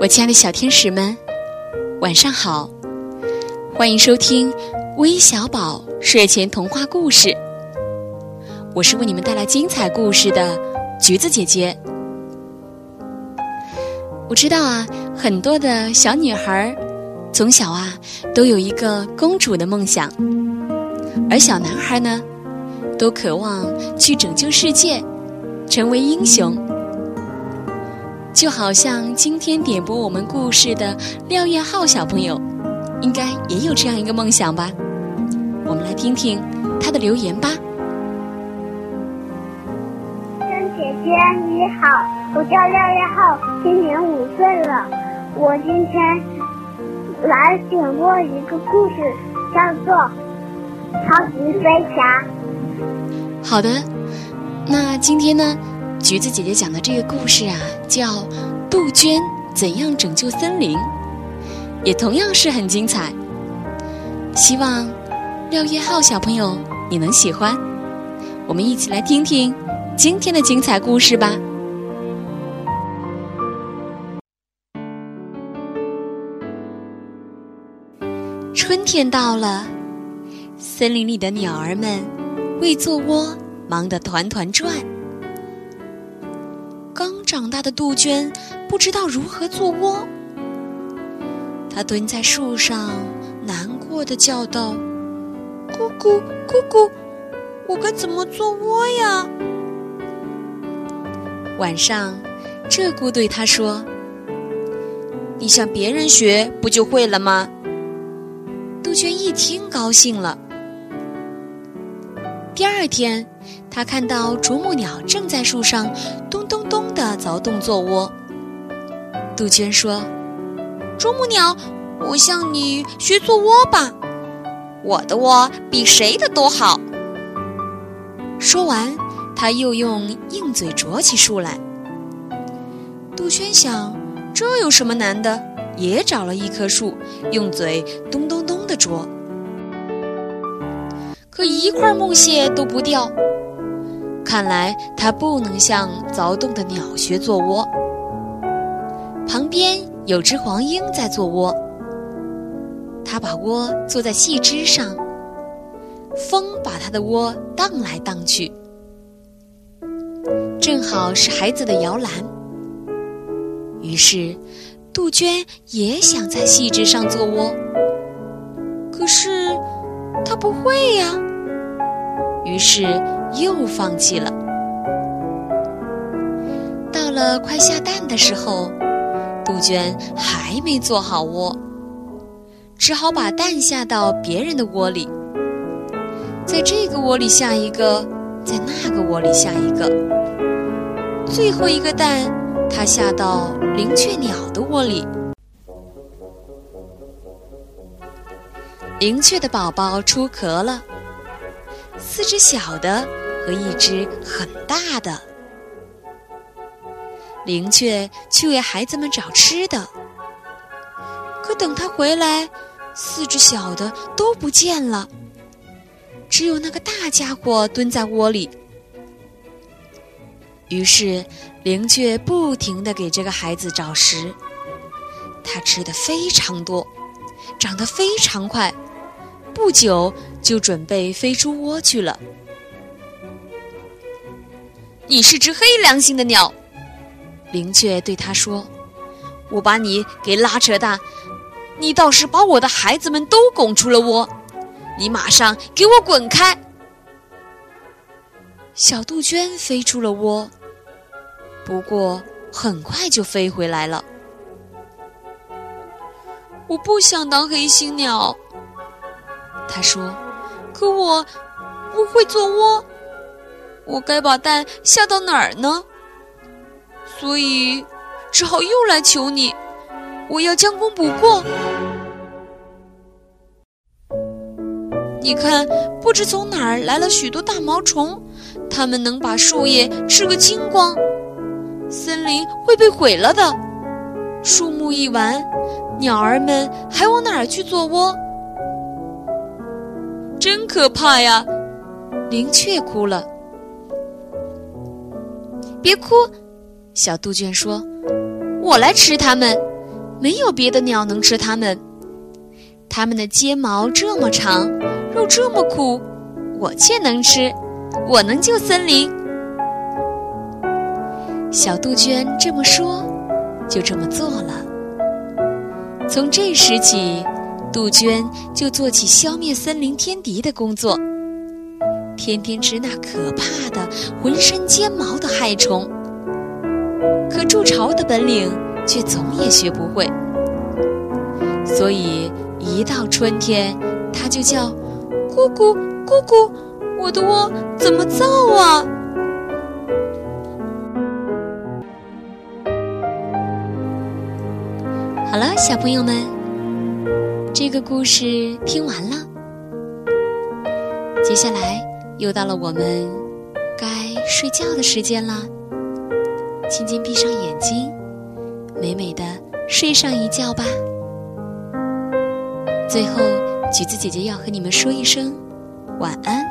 我亲爱的小天使们，晚上好！欢迎收听微小宝睡前童话故事。我是为你们带来精彩故事的橘子姐姐。我知道啊，很多的小女孩从小啊都有一个公主的梦想，而小男孩呢，都渴望去拯救世界，成为英雄。就好像今天点播我们故事的廖月浩小朋友，应该也有这样一个梦想吧？我们来听听他的留言吧。姐姐你好，我叫廖月浩，今年五岁了。我今天来点播一个故事，叫做《超级飞侠》。好的，那今天呢？橘子姐姐讲的这个故事啊，叫《杜鹃怎样拯救森林》，也同样是很精彩。希望廖月浩小朋友你能喜欢。我们一起来听听今天的精彩故事吧。春天到了，森林里的鸟儿们为做窝忙得团团转。大的杜鹃不知道如何做窝，它蹲在树上，难过的叫道：“咕咕咕咕，我该怎么做窝呀？”晚上，鹧鸪对它说：“你向别人学，不就会了吗？”杜鹃一听，高兴了。第二天，他看到啄木鸟正在树上的凿洞做窝。杜鹃说：“啄木鸟，我向你学做窝吧，我的窝比谁的都好。”说完，他又用硬嘴啄起树来。杜鹃想，这有什么难的？也找了一棵树，用嘴咚咚咚地啄。可一块木屑都不掉，看来它不能向凿洞的鸟学做窝。旁边有只黄莺在做窝，它把窝坐在细枝上，风把它的窝荡来荡去，正好是孩子的摇篮。于是，杜鹃也想在细枝上做窝，可是它不会呀。于是又放弃了。到了快下蛋的时候，杜鹃还没做好窝，只好把蛋下到别人的窝里，在这个窝里下一个，在那个窝里下一个，最后一个蛋，它下到灵雀鸟的窝里。灵雀的宝宝出壳了。四只小的和一只很大的，灵雀去为孩子们找吃的。可等它回来，四只小的都不见了，只有那个大家伙蹲在窝里。于是，灵雀不停地给这个孩子找食，它吃的非常多，长得非常快。不久就准备飞出窝去了。你是只黑良心的鸟，灵雀对他说：“我把你给拉扯大，你倒是把我的孩子们都拱出了窝。你马上给我滚开！”小杜鹃飞出了窝，不过很快就飞回来了。我不想当黑心鸟。他说：“可我不会做窝，我该把蛋下到哪儿呢？所以只好又来求你，我要将功补过。你看，不知从哪儿来了许多大毛虫，它们能把树叶吃个精光，森林会被毁了的。树木一完，鸟儿们还往哪儿去做窝？”真可怕呀！灵雀哭了。别哭，小杜鹃说：“我来吃它们，没有别的鸟能吃它们。它们的睫毛这么长，肉这么苦，我却能吃，我能救森林。小杜鹃这么说，就这么做了。从这时起，杜鹃就做起消灭森林天敌的工作，天天吃那可怕的、浑身尖毛的害虫。可筑巢的本领却总也学不会，所以一到春天，它就叫“咕咕咕咕”，我的窝怎么造啊？好了，小朋友们，这个故事听完了，接下来又到了我们该睡觉的时间了。轻轻闭上眼睛，美美的睡上一觉吧。最后，橘子姐姐要和你们说一声晚安。